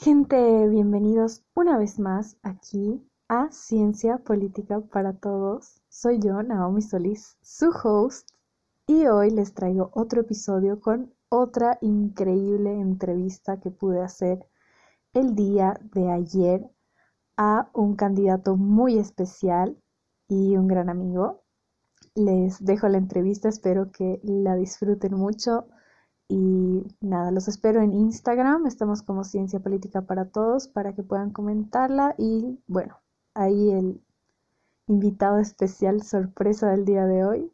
Gente, bienvenidos una vez más aquí a Ciencia Política para Todos. Soy yo, Naomi Solís, su host, y hoy les traigo otro episodio con otra increíble entrevista que pude hacer el día de ayer a un candidato muy especial y un gran amigo. Les dejo la entrevista, espero que la disfruten mucho. Y nada, los espero en Instagram, estamos como Ciencia Política para Todos para que puedan comentarla y bueno, ahí el invitado especial sorpresa del día de hoy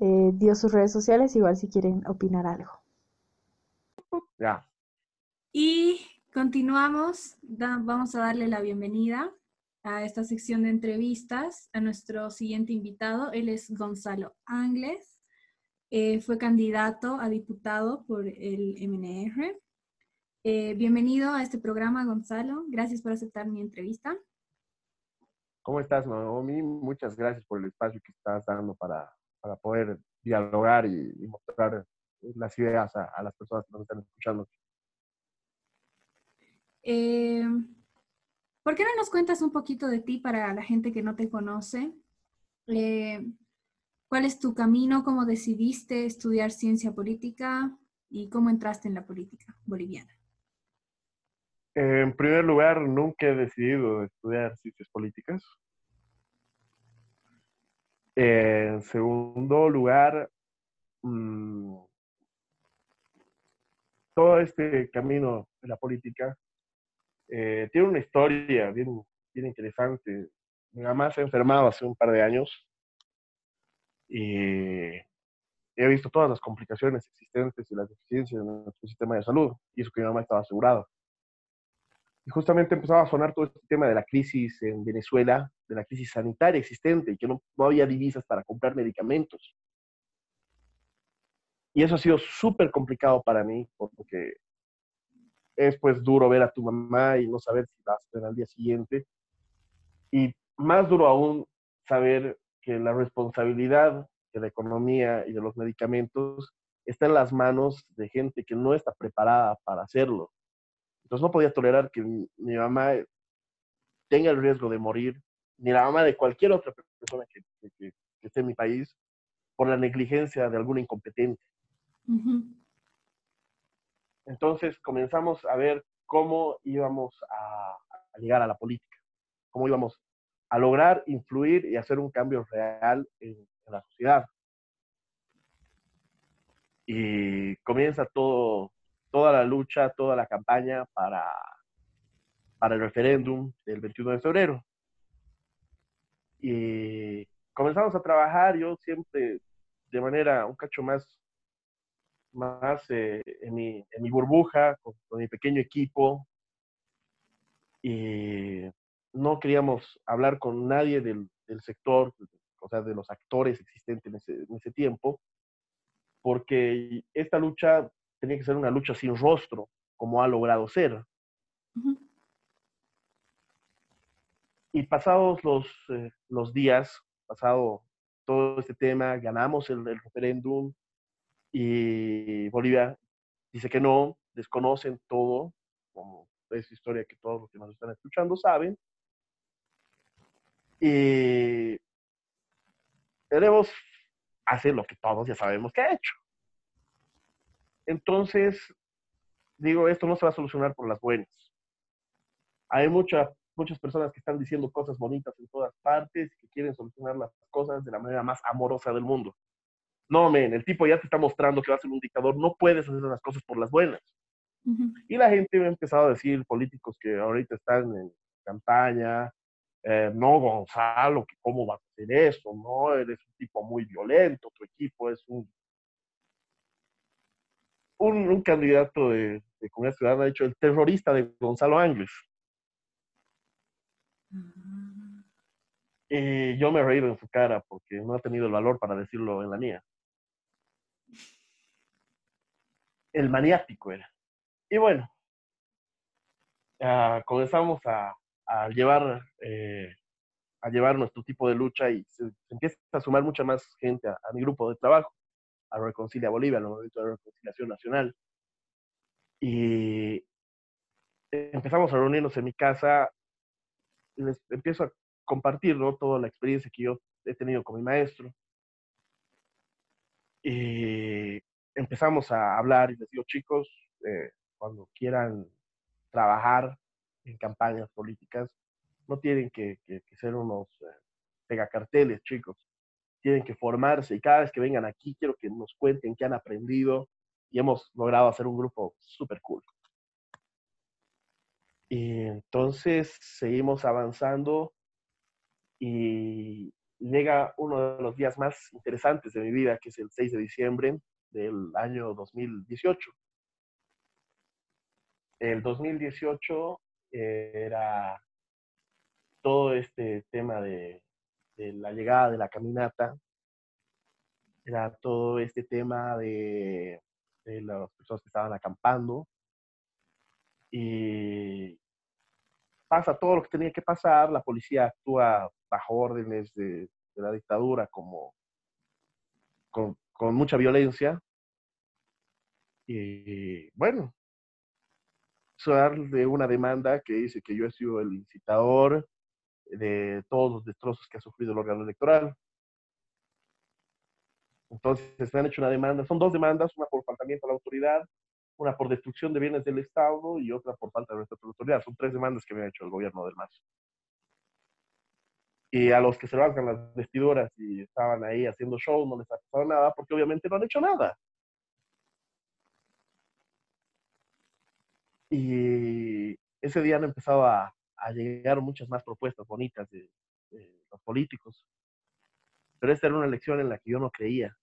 eh, dio sus redes sociales, igual si quieren opinar algo. Ya. Y continuamos, vamos a darle la bienvenida a esta sección de entrevistas a nuestro siguiente invitado. Él es Gonzalo Angles. Eh, fue candidato a diputado por el MNR. Eh, bienvenido a este programa, Gonzalo. Gracias por aceptar mi entrevista. ¿Cómo estás, Naomi? Muchas gracias por el espacio que estás dando para, para poder dialogar y, mostrar las ideas a, las personas que nos están escuchando. Eh, ¿Por qué no nos cuentas un poquito de ti para la gente que no te conoce? ¿Cuál es tu camino? ¿Cómo decidiste estudiar ciencia política? ¿Y cómo entraste en la política boliviana? En primer lugar, nunca he decidido estudiar ciencias políticas. En segundo lugar, mm, todo este camino de la política eh, tiene una historia bien, bien interesante. Mi mamá se ha enfermado hace un par de años y he visto todas las complicaciones existentes y las deficiencias en nuestro sistema de salud, y eso que mi mamá estaba asegurado. Y justamente empezaba a sonar todo este tema de la crisis en Venezuela, de la crisis sanitaria existente, y que no, no había divisas para comprar medicamentos. Y eso ha sido súper complicado para mí, porque es pues duro ver a tu mamá y no saber si vas a estar al día siguiente. Y más duro aún saber que la responsabilidad de la economía y de los medicamentos está en las manos de gente que no está preparada para hacerlo. Entonces no podía tolerar que mi, mamá tenga el riesgo de morir, ni la mamá de cualquier otra persona que, esté en mi país, por la negligencia de alguna incompetente. Entonces comenzamos a ver cómo íbamos a, a llegar a la política, cómo íbamos a lograr influir y hacer un cambio real en, la sociedad. Y comienza toda la lucha, toda la campaña para, para el referéndum del 21 de febrero. Y comenzamos a trabajar, yo siempre de manera un cacho más, más eh, en, mi, en, mi, burbuja, con, con, mi pequeño equipo. Y no queríamos hablar con nadie del, sector, o sea, de los actores existentes en ese, tiempo, porque esta lucha tenía que ser una lucha sin rostro, como ha logrado ser. Y pasados los, eh, los días, pasado todo este tema, ganamos el, el referéndum y Bolivia dice que no, desconocen todo, como es historia que todos los que nos están escuchando saben, y queremos hacer lo que todos ya sabemos que ha hecho. Entonces, digo, esto no se va a solucionar por las buenas. Hay muchas muchas personas que están diciendo cosas bonitas en todas partes que quieren solucionar las cosas de la manera más amorosa del mundo. No, men, el tipo ya te está mostrando que va a ser un dictador, no puedes hacer las cosas por las buenas. Y la gente ha empezado a decir, políticos que ahorita están en campaña, eh, no, Gonzalo, cómo vas a hacer eso, no, eres un tipo muy violento, tu equipo es un, un, candidato de, de Comunidad Ciudadana, ha dicho, el terrorista de Gonzalo Ángeles. Y yo me he reído en su cara porque no ha tenido el valor para decirlo en la mía. El maniático era. Y bueno, comenzamos a, a llevar, eh, a llevar nuestro tipo de lucha y se, empieza a sumar mucha más gente a, mi grupo de trabajo, a Reconcilia Bolivia, al Movimiento de Reconciliación Nacional. Y empezamos a reunirnos en mi casa les empiezo a compartir ¿no? toda la experiencia que yo he tenido con mi maestro. Y empezamos a hablar y les digo, chicos, eh, cuando quieran trabajar en campañas políticas, no tienen que, ser unos eh, pegacarteles, chicos. Tienen que formarse y cada vez que vengan aquí quiero que nos cuenten qué han aprendido y hemos logrado hacer un grupo súper cool. Y entonces seguimos avanzando y llega uno de los días más interesantes de mi vida, que es el 6 de diciembre del año 2018. El 2018 era todo este tema de, la llegada de la caminata, era todo este tema de, de las personas que estaban acampando. Y pasa todo lo que tenía que pasar, la policía actúa bajo órdenes de, la dictadura como con, mucha violencia. Y bueno, de una demanda que dice que yo he sido el incitador de todos los destrozos que ha sufrido el órgano electoral. Entonces, me han hecho una demanda, son dos demandas, una por faltamiento a la autoridad, una por destrucción de bienes del Estado y otra por falta de respeto a la autoridad. Son tres demandas que me ha hecho el gobierno del MAS. Y a los que se levantan las vestiduras y estaban ahí haciendo show no les ha pasado nada porque obviamente no han hecho nada. Y ese día han empezado a, llegar muchas más propuestas bonitas de, los políticos. Pero esta era una elección en la que yo no creía.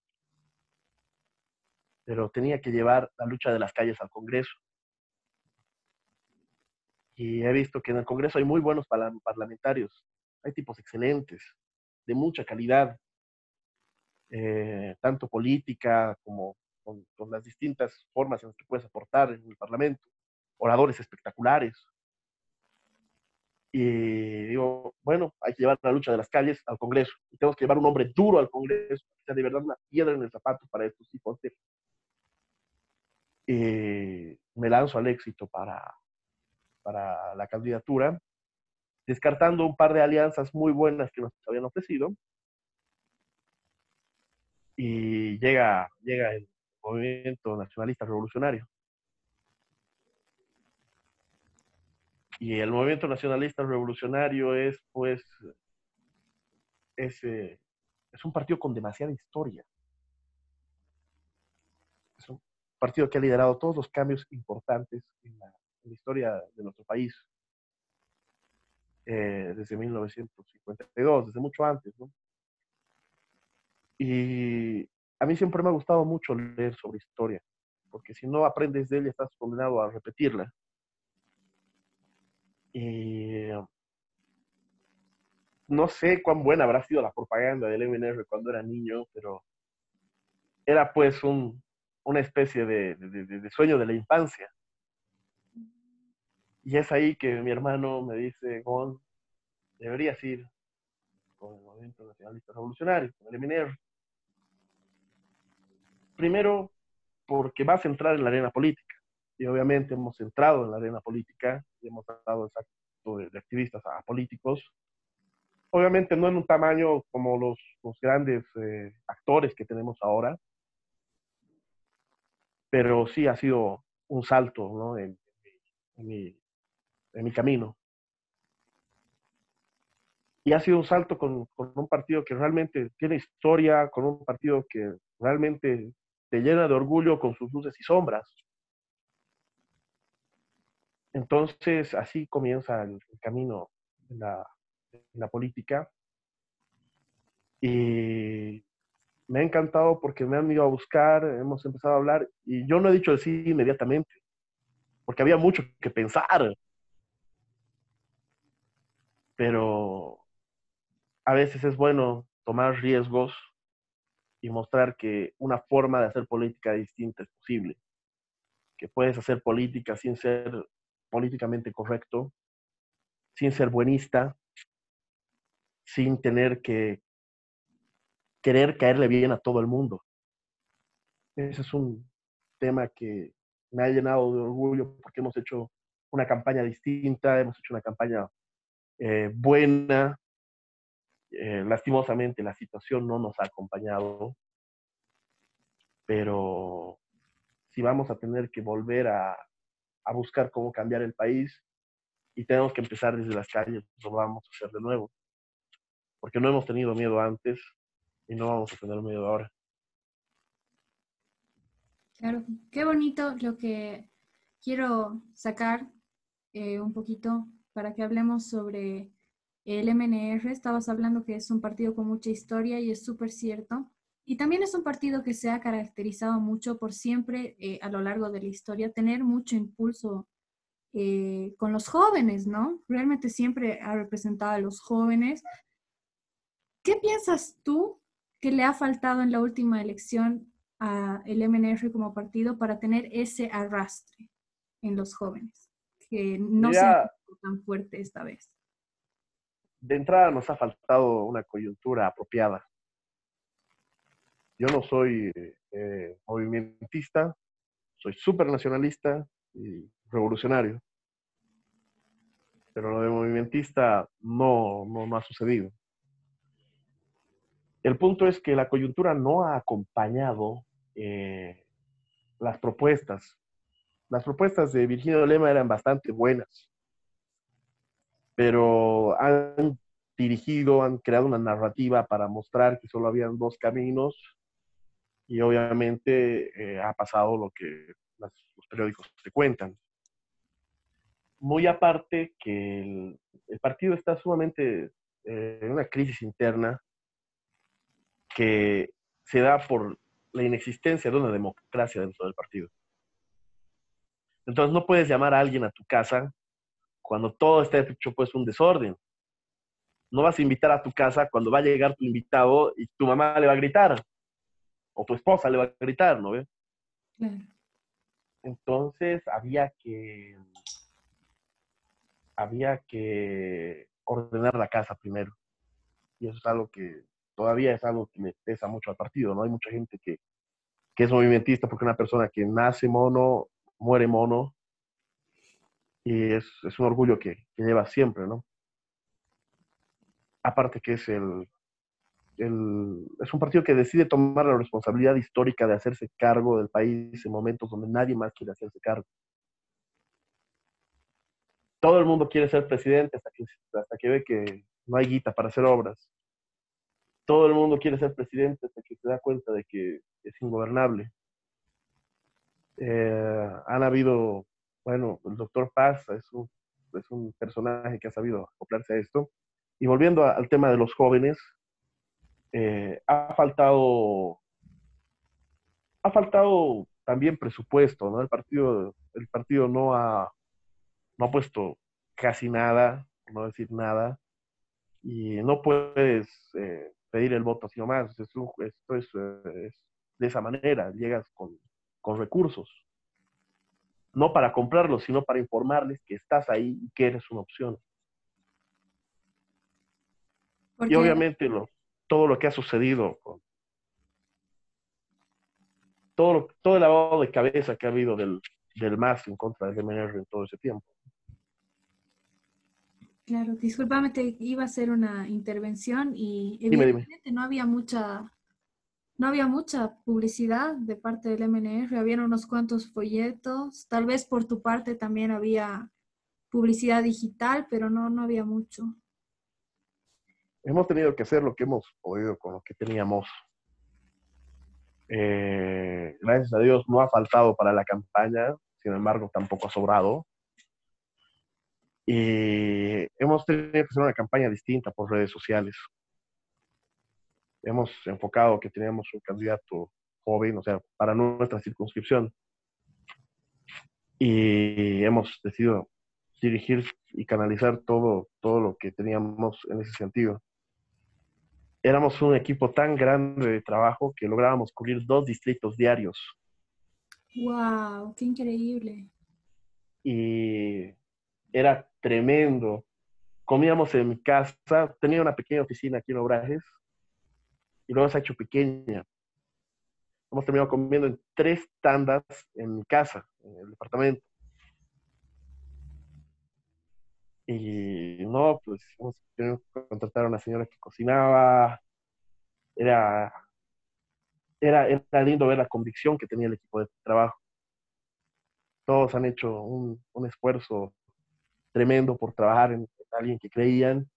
Pero tenía que llevar la lucha de las calles al Congreso. Y he visto que en el Congreso hay muy buenos parlamentarios. Hay tipos excelentes, de mucha calidad, eh, tanto política como con, con, las distintas formas en las que puedes aportar en el Parlamento oradores espectaculares. Y digo, bueno, hay que llevar la lucha de las calles al Congreso. Y tenemos que llevar un hombre duro al Congreso, que sea de verdad una piedra en el zapato para estos tipos de... Y me lanzo al éxito para, para la candidatura, descartando un par de alianzas muy buenas que nos habían ofrecido. Y llega, llega el movimiento nacionalista revolucionario. Y el movimiento nacionalista revolucionario es, pues, es, es un partido con demasiada historia. Es un partido que ha liderado todos los cambios importantes en la, historia de nuestro país. Eh, desde 1952, desde mucho antes, ¿no? Y a mí siempre me ha gustado mucho leer sobre historia, porque si no aprendes de ella estás condenado a repetirla. Y no sé cuán buena habrá sido la propaganda del MNR cuando era niño, pero era pues un, una especie de, de, sueño de la infancia. Y es ahí que mi hermano me dice, Gon, deberías ir con el Movimiento Nacionalista Revolucionario, con el MNR. Primero, porque vas a entrar en la arena política y obviamente hemos entrado en la arena política hemos dado exacto de, activistas a políticos. Obviamente no en un tamaño como los, grandes eh, actores que tenemos ahora, pero sí ha sido un salto ¿no? en, en, mi, en, mi, camino. Y ha sido un salto con, con un partido que realmente tiene historia, con un partido que realmente te llena de orgullo con sus luces y sombras. Entonces, así comienza el, camino en la, política. Y me ha encantado porque me han ido a buscar, hemos empezado a hablar y yo no he dicho el sí inmediatamente, porque había mucho que pensar. Pero a veces es bueno tomar riesgos y mostrar que una forma de hacer política distinta es posible, que puedes hacer política sin ser políticamente correcto, sin ser buenista, sin tener que querer caerle bien a todo el mundo. Ese es un tema que me ha llenado de orgullo porque hemos hecho una campaña distinta, hemos hecho una campaña eh, buena. Eh, lastimosamente la situación no nos ha acompañado, pero si vamos a tener que volver a, a buscar cómo cambiar el país y tenemos que empezar desde las calles, lo vamos a hacer de nuevo, porque no hemos tenido miedo antes y no vamos a tener miedo ahora. Claro, qué bonito lo que quiero sacar eh, un poquito para que hablemos sobre el MNR. Estabas hablando que es un partido con mucha historia y es súper cierto. Y también es un partido que se ha caracterizado mucho por siempre, eh, a lo largo de la historia, tener mucho impulso eh, con los jóvenes, ¿no? Realmente siempre ha representado a los jóvenes. ¿Qué piensas tú que le ha faltado en la última elección al MNR como partido para tener ese arrastre en los jóvenes? Que no sea tan fuerte esta vez. De entrada nos ha faltado una coyuntura apropiada. Yo no soy eh, movimentista, soy súper nacionalista y revolucionario. Pero lo de movimentista no, no, ha sucedido. El punto es que la coyuntura no ha acompañado eh, las propuestas. Las propuestas de Virginia Lema eran bastante buenas, pero han dirigido, han creado una narrativa para mostrar que solo habían dos caminos y obviamente eh, ha pasado lo que los periódicos te cuentan. Muy aparte que el, partido está sumamente eh, en una crisis interna que se da por la inexistencia de una democracia dentro del partido. Entonces no puedes llamar a alguien a tu casa cuando todo está hecho pues un desorden. No vas a invitar a tu casa cuando va a llegar tu invitado y tu mamá le va a gritar o tu esposa le va a gritar, ¿no ves? Entonces había que había que ordenar la casa primero. Y eso es algo que todavía es algo que me pesa mucho al partido, ¿no? Hay mucha gente que, que es movimentista porque una persona que nace mono, muere mono, y es, es un orgullo que, que, lleva siempre, ¿no? Aparte que es el, es un partido que decide tomar la responsabilidad histórica de hacerse cargo del país en momentos donde nadie más quiere hacerse cargo todo el mundo quiere ser presidente hasta que, hasta que ve que no hay guita para hacer obras. Todo el mundo quiere ser presidente hasta que se da cuenta de que es ingobernable. Eh, han habido, bueno, el doctor Paz es un, es un personaje que ha sabido acoplarse a esto. Y volviendo al tema de los jóvenes, eh, ha faltado ha faltado también presupuesto, ¿no? El partido, el partido no ha no ha puesto casi nada, no decir nada, y no puedes eh, pedir el voto así nomás. Esto, esto es, eh, de esa manera, llegas con, recursos. No para comprarlos, sino para informarles que estás ahí y que eres una opción. Y obviamente lo, todo lo que ha sucedido con todo, todo el lavado de cabeza que ha habido del, del MAS en contra del MNR en todo ese tiempo. Claro, discúlpame, te iba a hacer una intervención y evidentemente no había mucha no había mucha publicidad de parte del MNR, habían unos cuantos folletos, tal vez por tu parte también había publicidad digital, pero no, no había mucho. Hemos tenido que hacer lo que hemos podido con lo que teníamos. Eh, gracias a Dios no ha faltado para la campaña, sin embargo tampoco ha sobrado. Y hemos tenido que hacer una campaña distinta por redes sociales. Hemos enfocado que teníamos un candidato joven, o sea, para nuestra circunscripción. Y hemos decidido dirigir y canalizar todo, todo lo que teníamos en ese sentido. Éramos un equipo tan grande de trabajo que lográbamos cubrir dos distritos diarios. ¡Wow! ¡Qué increíble! Y era tremendo. Comíamos en mi casa, tenía una pequeña oficina aquí en Obrajes y luego se ha hecho pequeña. Hemos terminado comiendo en tres tandas en mi casa, en el departamento. Y no, pues tenemos que contratar a una señora que cocinaba. Era, era, era lindo ver la convicción que tenía el equipo de trabajo. Todos han hecho un, un esfuerzo tremendo por trabajar en alguien que creían.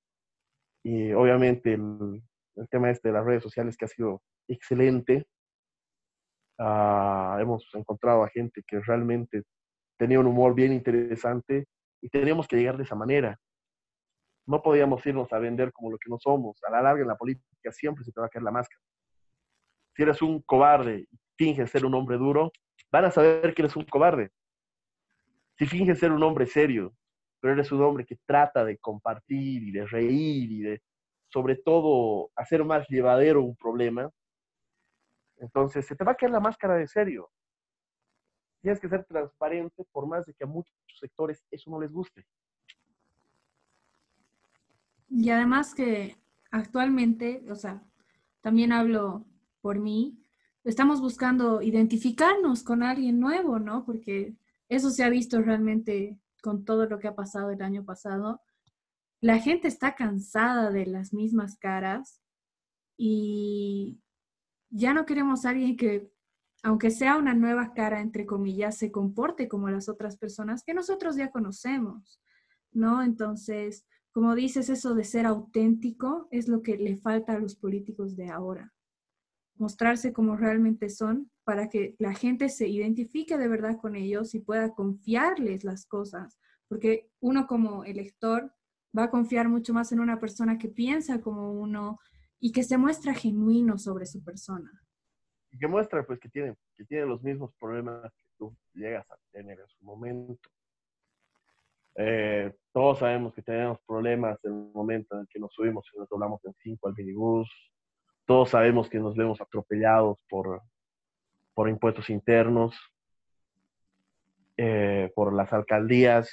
Y obviamente el, el tema este de las redes sociales que ha sido excelente. Ah, hemos encontrado a gente que realmente tenía un humor bien interesante y teníamos que llegar de esa manera. No podíamos irnos a vender como lo que no somos. A la larga en la política siempre se te va a caer la máscara. Si eres un cobarde y finges ser un hombre duro, van a saber que eres un cobarde. Si finges ser un hombre serio, pero eres un hombre que trata de compartir y de reír y de, sobre todo, hacer más llevadero un problema, entonces se te va a caer la máscara de serio tienes que ser transparente por más de que a muchos sectores eso no les guste. Y además que actualmente, o sea, también hablo por mí, estamos buscando identificarnos con alguien nuevo, ¿no? Porque eso se ha visto realmente con todo lo que ha pasado el año pasado. La gente está cansada de las mismas caras y ya no queremos a alguien que aunque sea una nueva cara, entre comillas, se comporte como las otras personas que nosotros ya conocemos, ¿no? Entonces, como dices, eso de ser auténtico es lo que le falta a los políticos de ahora. Mostrarse como realmente son para que la gente se identifique de verdad con ellos y pueda confiarles las cosas, porque uno como elector va a confiar mucho más en una persona que piensa como uno y que se muestra genuino sobre su persona y que muestra pues que tiene, que tiene los mismos problemas que tú llegas a tener en su momento. Eh, todos sabemos que tenemos problemas en el momento en que nos subimos y nos doblamos en cinco al minibús. Todos sabemos que nos vemos atropellados por, por impuestos internos, eh, por las alcaldías.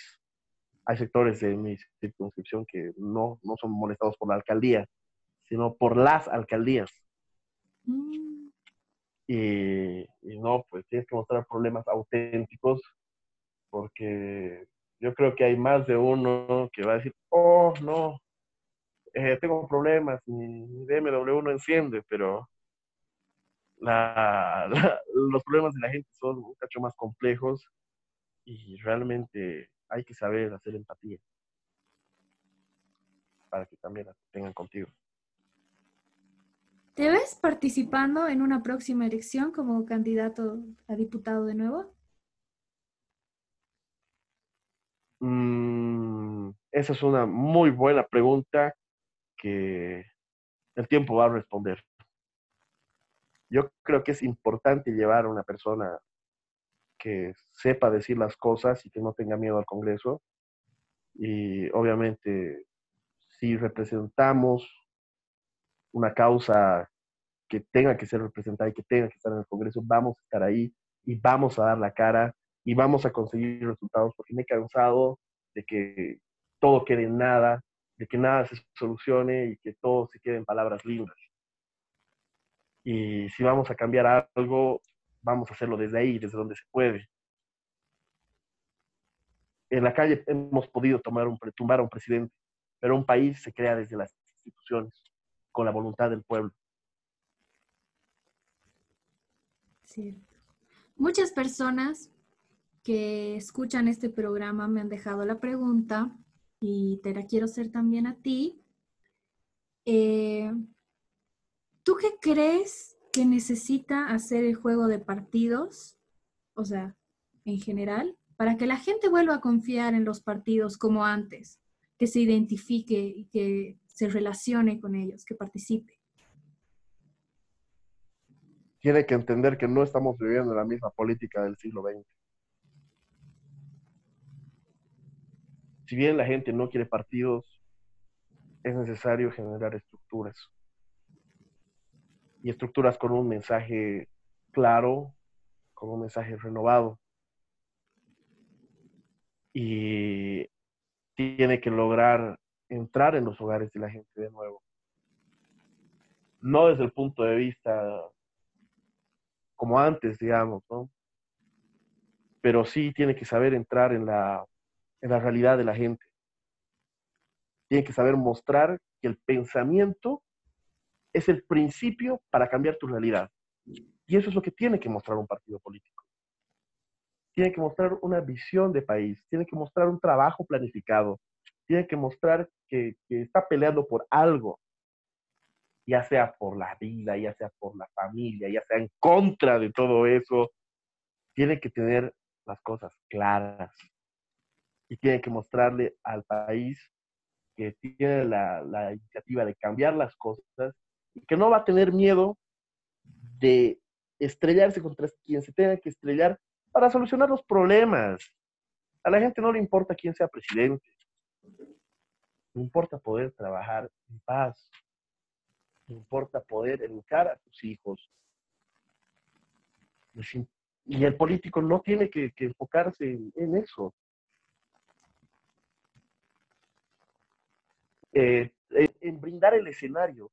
Hay sectores de mi circunscripción que no, no son molestados por la alcaldía, sino por las alcaldías. Mm. Y, no, pues tienes que mostrar problemas auténticos porque yo creo que hay más de uno que va a decir, oh, no, eh, tengo problemas, mi, BMW no enciende, pero los problemas de la gente son un cacho más complejos y realmente hay que saber hacer empatía para que también la tengan contigo. ¿Te ves participando en una próxima elección como candidato a diputado de nuevo? Mm, esa es una muy buena pregunta que el tiempo va a responder. Yo creo que es importante llevar a una persona que sepa decir las cosas y que no tenga miedo al Congreso. Y obviamente, si representamos una causa que tenga que ser representada y que tenga que estar en el Congreso, vamos a estar ahí y vamos a dar la cara y vamos a conseguir resultados, porque me he cansado de que todo quede en nada, de que nada se solucione y que todo se quede en palabras lindas. Y si vamos a cambiar algo, vamos a hacerlo desde ahí, desde donde se puede. En la calle hemos podido tomar un, tumbar a un presidente, pero un país se crea desde las instituciones con la voluntad del pueblo. Muchas personas que escuchan este programa me han dejado la pregunta y te la quiero hacer también a ti. Eh, ¿Tú qué crees que necesita hacer el juego de partidos, o sea, en general, para que la gente vuelva a confiar en los partidos como antes, que se identifique y que se relacione con ellos, que participe. Tiene que entender que no estamos viviendo la misma política del siglo XX. Si bien la gente no quiere partidos, es necesario generar estructuras. Y estructuras con un mensaje claro, con un mensaje renovado. Y tiene que lograr entrar en los hogares de la gente de nuevo. No desde el punto de vista como antes, digamos, ¿no? Pero sí tiene que saber entrar en la, en la realidad de la gente. tiene que saber mostrar que el pensamiento es el principio para cambiar tu realidad. Y eso es lo que tiene que mostrar un partido político. Tiene que mostrar una visión de país, tiene que mostrar un trabajo planificado, tiene que mostrar que, está peleando por algo, ya sea por la vida, ya sea por la familia, ya sea en contra de todo eso. Tiene que tener las cosas claras y tiene que mostrarle al país que tiene la, la, iniciativa de cambiar las cosas y que no va a tener miedo de estrellarse contra quien se tenga que estrellar para solucionar los problemas. A la gente no le importa quién sea presidente. No importa poder trabajar en paz. No importa poder educar a tus hijos. Y el político no tiene que, enfocarse en, eso. Eh, en brindar el escenario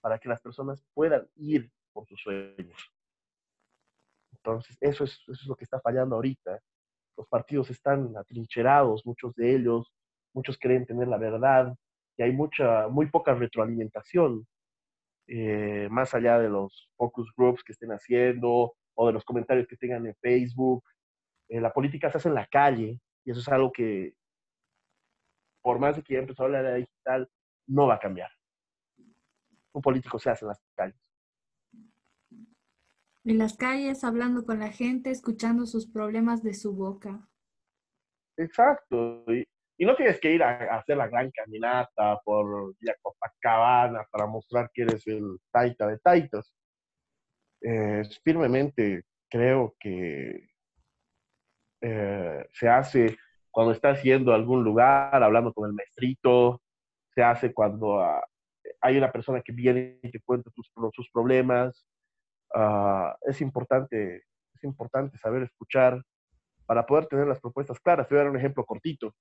para que las personas puedan ir por sus sueños. Entonces, eso es, eso es lo que está fallando ahorita. Los partidos están atrincherados, muchos de ellos, muchos creen tener la verdad, y hay mucha, muy poca retroalimentación, eh, más allá de los focus groups que estén haciendo o de los comentarios que tengan en Facebook. Eh, la política se hace en la calle, y eso es algo que, por más de que ya empezó a hablar de la digital, no va a cambiar. Un político se hace en las calles en las calles, hablando con la gente, escuchando sus problemas de su boca. Exacto. Y, no tienes que ir a, hacer la gran caminata por la Copacabana para mostrar que eres el taita de taitas. firmemente creo que eh, se hace cuando estás yendo a algún lugar, hablando con el maestrito, se hace cuando ah, hay una persona que viene y te cuenta sus problemas, Ah, es, importante, es importante saber escuchar para poder tener las propuestas claras. Te voy a dar un ejemplo cortito.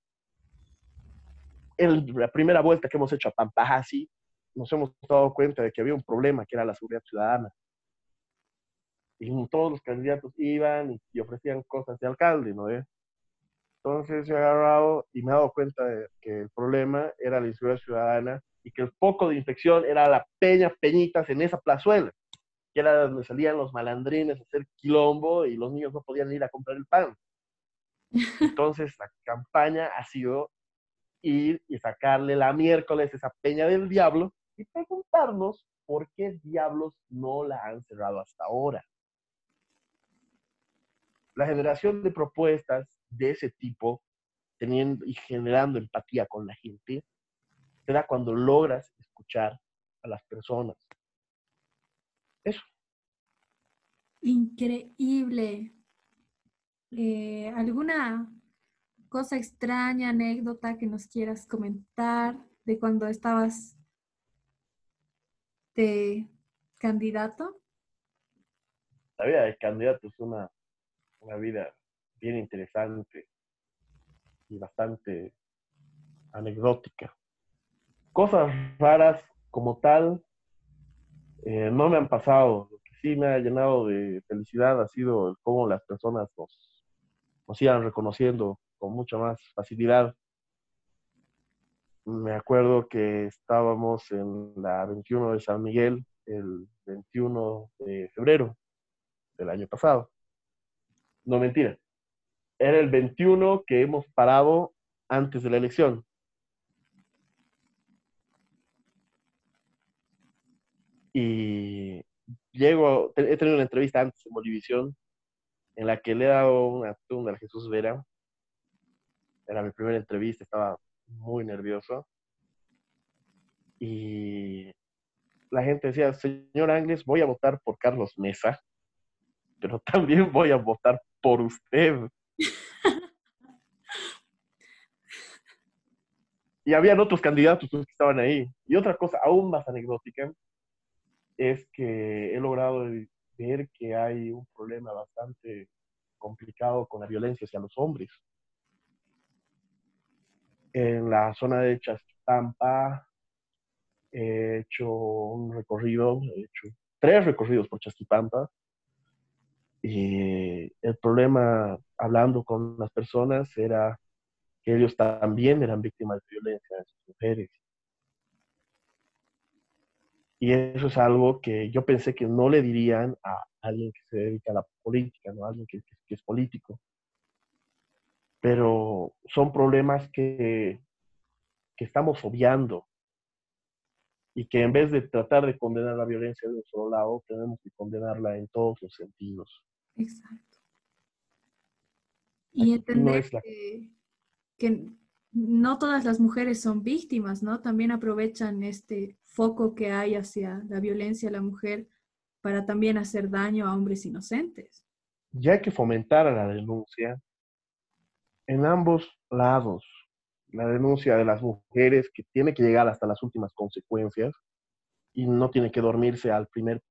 En la primera vuelta que hemos hecho a Pampajasi, nos hemos dado cuenta de que había un problema que era la seguridad ciudadana. Y todos los candidatos iban y, ofrecían cosas de alcalde, ¿no? Entonces he agarrado y me he dado cuenta de que el problema era la inseguridad ciudadana y que el foco de infección era la peña Peñitas en esa plazuela que era donde salían los malandrines a hacer quilombo y los niños no podían ir a comprar el pan. Entonces la campaña ha sido y sacarle la miércoles esa peña del diablo y preguntarnos por qué diablos no la han cerrado hasta ahora. La generación de propuestas de ese tipo, teniendo y generando empatía con la gente, se da cuando logras escuchar a las personas. Eso. Increíble. Eh, ¿Alguna cosa extraña, anécdota que nos quieras comentar de cuando estabas de candidato? La vida de candidato es una, una vida bien interesante y bastante anecdótica. Cosas raras como tal, eh, no me han pasado. Lo que sí me ha llenado de felicidad ha sido cómo las personas nos, nos iban reconociendo con mucha más facilidad. Me acuerdo que estábamos en la 21 de San Miguel el 21 de febrero del año pasado. No mentira. Era el 21 que hemos parado antes de la elección. Y llego, he tenido una entrevista antes en Bolivisión en la que le he dado una tunda a Jesús Vera. Era mi primera entrevista, estaba muy nervioso. Y la gente decía, señor Ángeles, voy a votar por Carlos Mesa, pero también voy a votar por usted. y habían otros candidatos que estaban ahí. Y otra cosa aún más anecdótica es que he logrado ver que hay un problema bastante complicado con la violencia hacia los hombres. En la zona de Chasquipampa he hecho un recorrido, he hecho tres recorridos por Chasquipampa y el problema hablando con las personas era que ellos también eran víctimas de violencia de sus mujeres. Y eso es algo que yo pensé que no le dirían a alguien que se dedica a la política, ¿no? A alguien que es político. Pero son problemas que, que estamos obviando y que en vez de tratar de condenar la violencia de un solo lado, tenemos que condenarla en todos los sentidos. Exacto. Y entender que, no todas las mujeres son víctimas, ¿no? También aprovechan este foco que hay hacia la violencia a la mujer para también hacer daño a hombres inocentes. Ya hay que fomentar a la denuncia en ambos lados la denuncia de las mujeres que tiene que llegar hasta las últimas consecuencias y no tiene que dormirse al primer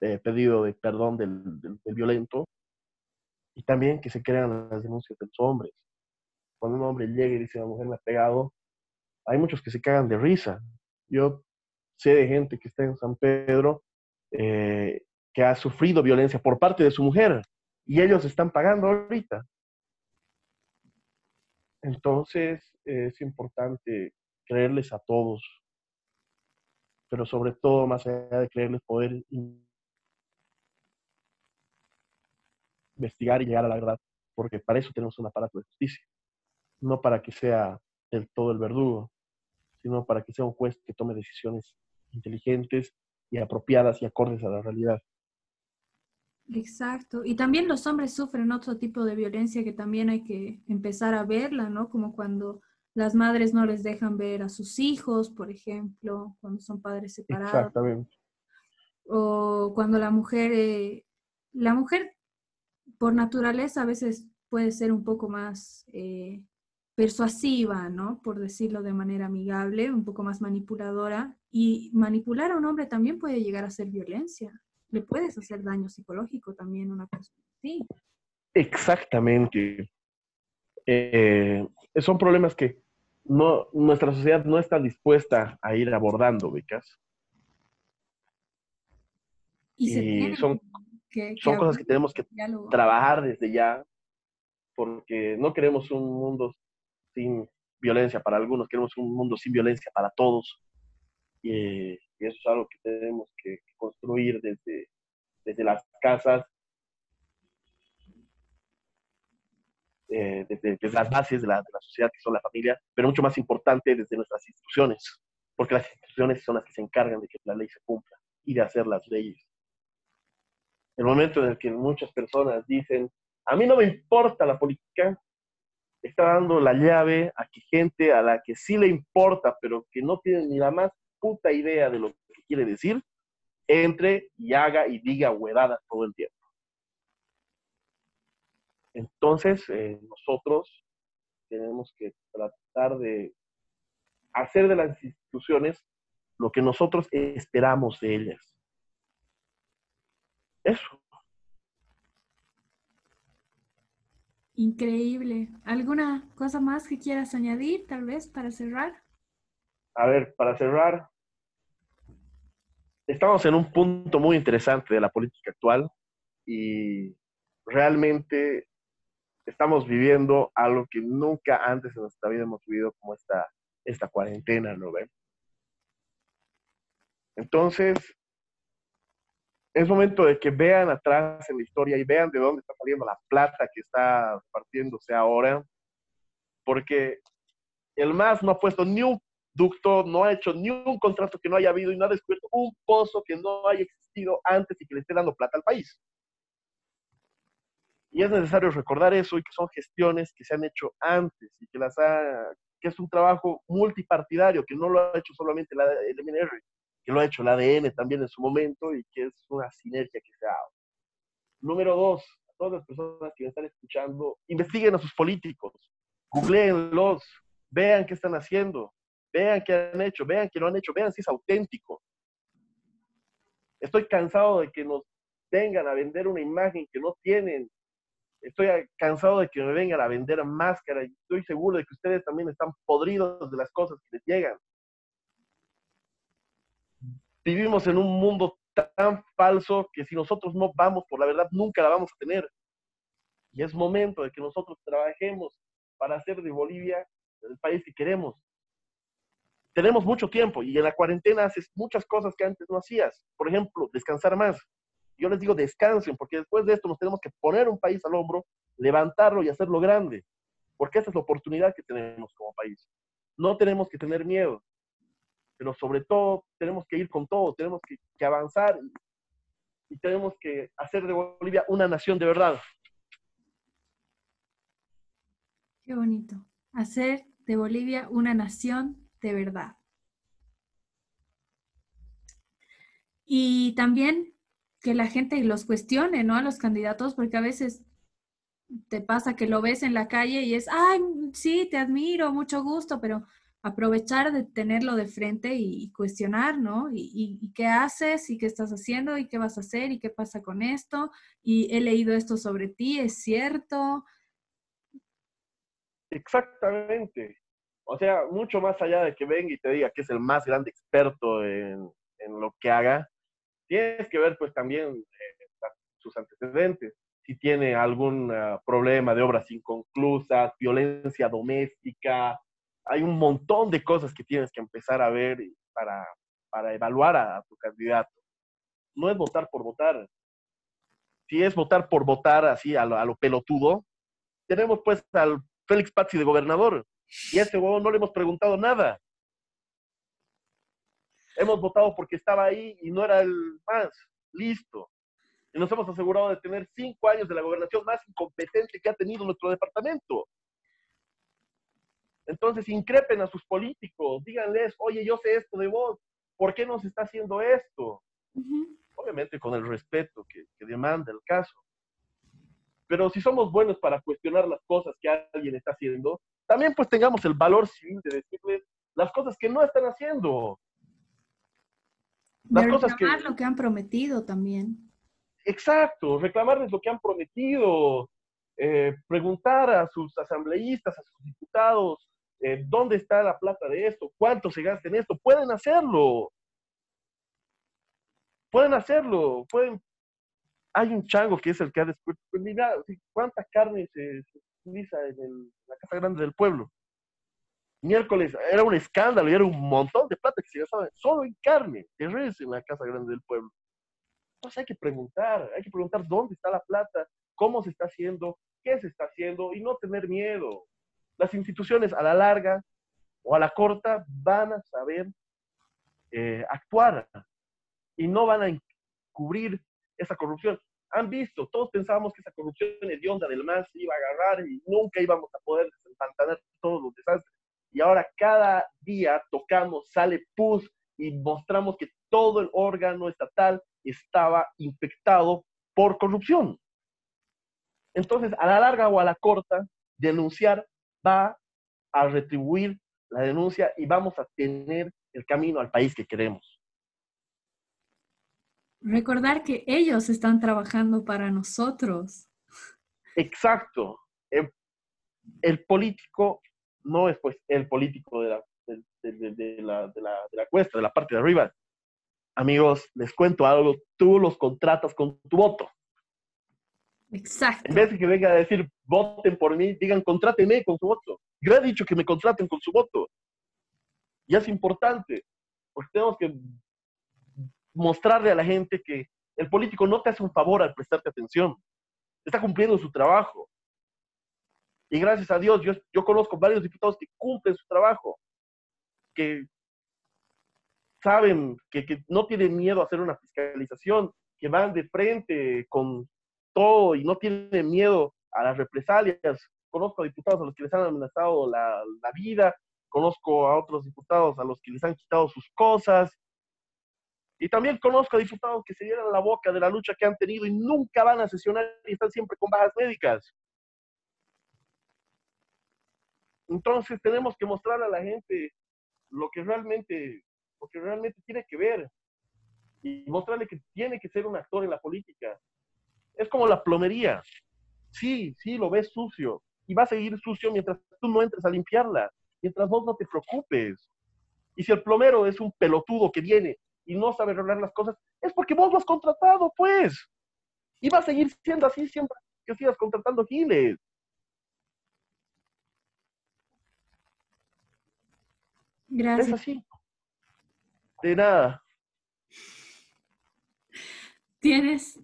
eh, pedido de perdón del, violento. Y también que se crean las denuncias de los hombres. Cuando un hombre llega y dice, la mujer me ha pegado, hay muchos que se cagan de risa. Yo sé de gente que está en San Pedro eh, que ha sufrido violencia por parte de su mujer y ellos están pagando ahorita. Entonces es importante creerles a todos, pero sobre todo, más allá de creerles, poder investigar y llegar a la verdad, porque para eso tenemos un aparato de justicia, no para que sea del todo el verdugo, sino para que sea un juez que tome decisiones inteligentes y apropiadas y acordes a la realidad. Exacto. Y también los hombres sufren otro tipo de violencia que también hay que empezar a verla, ¿no? Como cuando las madres no les dejan ver a sus hijos, por ejemplo, cuando son padres separados. Exactamente. O cuando la mujer, eh, la mujer por naturaleza a veces puede ser un poco más eh, persuasiva, ¿no? Por decirlo de manera amigable, un poco más manipuladora. Y manipular a un hombre también puede llegar a ser violencia le puedes hacer daño psicológico también una persona sí Exactamente. Eh, son problemas que no, nuestra sociedad no está dispuesta a ir abordando, becas. Y, son, son cosas que tenemos que trabajar desde ya, porque no queremos un mundo sin violencia para algunos, queremos un mundo sin violencia para todos. Y, y eso es algo que tenemos que, construir desde, desde las casas, eh, desde, las bases de la, de la, sociedad que son la familia, pero mucho más importante desde nuestras instituciones, porque las instituciones son las que se encargan de que la ley se cumpla y de hacer las leyes. El momento en el que muchas personas dicen, a mí no me importa la política, está dando la llave a que gente a la que sí le importa, pero que no tiene ni la más puta idea de lo que quiere decir, entre y haga y diga huevadas todo el tiempo. Entonces, eh, nosotros tenemos que tratar de hacer de las instituciones lo que nosotros esperamos de ellas. Eso. Increíble. ¿Alguna cosa más que quieras añadir, tal vez, para cerrar? A ver, para cerrar, estamos en un punto muy interesante de la política actual y realmente estamos viviendo algo que nunca antes en nuestra vida hemos vivido como esta, esta cuarentena, ¿no ven? Entonces, es momento de que vean atrás en la historia y vean de dónde está saliendo la plata que está partiéndose ahora, porque el MAS no ha puesto ni un ducto, no ha hecho ni un contrato que no haya habido y no ha descubierto un pozo que no haya existido antes y que le esté dando plata al país. Y es necesario recordar eso y que son gestiones que se han hecho antes y que las que es un trabajo multipartidario, que no lo ha hecho solamente la, el MNR, que lo ha hecho el ADN también en su momento y que es una sinergia que se ha dado. Número dos, a todas las personas que me están escuchando, investiguen a sus políticos, googleenlos, vean qué están haciendo, Vean qué han hecho, vean que lo han hecho, vean si es auténtico. Estoy cansado de que nos vengan a vender una imagen que no tienen. Estoy cansado de que me vengan a vender máscara estoy seguro de que ustedes también están podridos de las cosas que les llegan. Vivimos en un mundo tan falso que si nosotros no vamos por la verdad nunca la vamos a tener. Y es momento de que nosotros trabajemos para hacer de Bolivia el país que queremos. Tenemos mucho tiempo y en la cuarentena haces muchas cosas que antes no hacías. Por ejemplo, descansar más. Yo les digo descansen, porque después de esto nos tenemos que poner un país al hombro, levantarlo y hacerlo grande, porque esa es la oportunidad que tenemos como país. No tenemos que tener miedo, pero sobre todo tenemos que ir con todo, tenemos que, avanzar y tenemos que hacer de Bolivia una nación de verdad. Qué bonito. Hacer de Bolivia una nación de verdad. Y también que la gente los cuestione, ¿no? A los candidatos, porque a veces te pasa que lo ves en la calle y es, ay, sí, te admiro, mucho gusto, pero aprovechar de tenerlo de frente y cuestionar, ¿no? Y, qué haces y qué estás haciendo y qué vas a hacer y qué pasa con esto y he leído esto sobre ti, ¿es cierto? Exactamente. O sea, mucho más allá de que venga y te diga que es el más grande experto en, en lo que haga, tienes que ver pues también eh, sus antecedentes. Si tiene algún ah, problema de obras inconclusas, violencia doméstica, hay un montón de cosas que tienes que empezar a ver para, para evaluar a, tu candidato. No es votar por votar. Si es votar por votar así a lo, pelotudo, tenemos pues al Félix Pazzi de gobernador. Y a ese huevo no le hemos preguntado nada. Hemos votado porque estaba ahí y no era el más. Listo. Y nos hemos asegurado de tener cinco años de la gobernación más incompetente que ha tenido nuestro departamento. Entonces, increpen a sus políticos, díganles, oye, yo sé esto de vos, ¿por qué no se está haciendo esto? Obviamente con el respeto que, demanda el caso. Pero si somos buenos para cuestionar las cosas que alguien está haciendo, también pues tengamos el valor civil de decirles las cosas que no están haciendo. Las cosas que... lo que han prometido también. Exacto, reclamarles lo que han prometido, eh, preguntar a sus asambleístas, a sus diputados, eh, ¿dónde está la plata de esto? ¿Cuánto se gasta en esto? Pueden hacerlo. Pueden hacerlo. Pueden... Hay un chango que es el que ha descubierto. Pues mira, ¿cuánta carne se, utiliza en, la Casa Grande del Pueblo? Miércoles era un escándalo y era un montón de plata que se gastaba solo en carne de res en la Casa Grande del Pueblo. Entonces hay que preguntar, hay que preguntar dónde está la plata, cómo se está haciendo, qué se está haciendo y no tener miedo las instituciones a la larga o a la corta van a saber eh, actuar y no van a cubrir esa corrupción. Han visto, todos pensábamos que esa corrupción hedionda del MAS iba a agarrar y nunca íbamos a poder desempantanar todos los desastres. Y ahora cada día tocamos, sale PUS y mostramos que todo el órgano estatal estaba infectado por corrupción. Entonces, a la larga o a la corta, denunciar va a retribuir la denuncia y vamos a tener el camino al país que queremos. Recordar que ellos están trabajando para nosotros. Exacto. El, político no es pues el político de la, de, la, de, la, de la cuesta, de la parte de arriba. Amigos, les cuento algo, tú los contratas con tu voto. Exacto. En vez de que venga a decir, voten por mí, digan, contrátenme con su voto. Yo he dicho que me contraten con su voto. Y es importante, porque tenemos que mostrarle a la gente que el político no te hace un favor al prestarte atención. Está cumpliendo su trabajo. Y gracias a Dios, yo, yo conozco varios diputados que cumplen su trabajo, que saben que, que no tienen miedo a hacer una fiscalización, que van de frente con y no tiene miedo a las represalias. Conozco a diputados a los que les han amenazado la, la vida, conozco a otros diputados a los que les han quitado sus cosas. Y también conozco a diputados que se llenan la boca de la lucha que han tenido y nunca van a sesionar y están siempre con bajas médicas. Entonces tenemos que mostrar a la gente lo que realmente, lo que realmente tiene que ver y mostrarle que tiene que ser un actor en la política. Es como la plomería. Sí, sí, lo ves sucio. Y va a seguir sucio mientras tú no entres a limpiarla. Mientras vos no te preocupes. Y si el plomero es un pelotudo que viene y no sabe arreglar las cosas, es porque vos lo has contratado, pues. Y va a seguir siendo así siempre que sigas contratando giles. Gracias. Es así. De nada. Tienes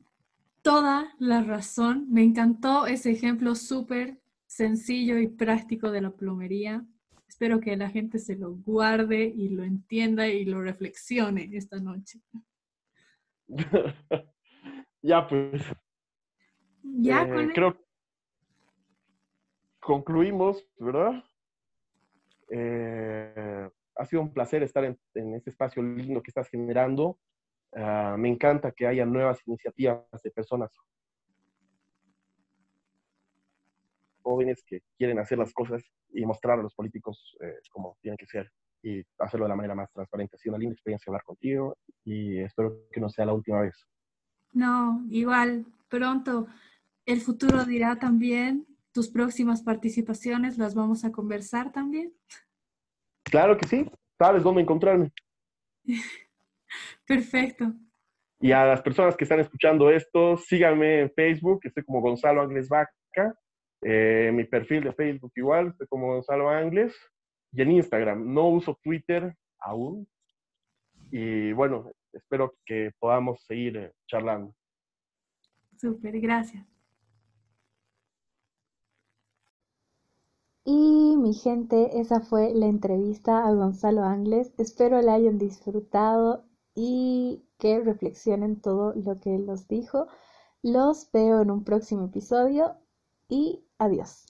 toda la razón. Me encantó ese ejemplo súper sencillo y práctico de la plomería. Espero que la gente se lo guarde y lo entienda y lo reflexione esta noche. ya, pues. Ya, eh, con creo concluimos, ¿verdad? Eh, ha sido un placer estar en, en, este espacio lindo que estás generando. Ah, me encanta que haya nuevas iniciativas de personas jóvenes que quieren hacer las cosas y mostrar a los políticos eh, cómo tienen que ser y hacerlo de la manera más transparente. Ha sido una linda experiencia hablar contigo y espero que no sea la última vez. No, igual, pronto el futuro dirá también tus próximas participaciones, las vamos a conversar también. Claro que sí, sabes dónde encontrarme. Perfecto. Y a las personas que están escuchando esto, síganme en Facebook, estoy como Gonzalo Ángeles Vaca, eh, mi perfil de Facebook igual, estoy como Gonzalo Ángeles, y en Instagram, no uso Twitter aún, y bueno, espero que podamos seguir eh, charlando. Súper, gracias. Y mi gente, esa fue la entrevista a Gonzalo Ángeles. Espero la hayan disfrutado y que reflexionen todo lo que él nos dijo. Los veo en un próximo episodio y adiós.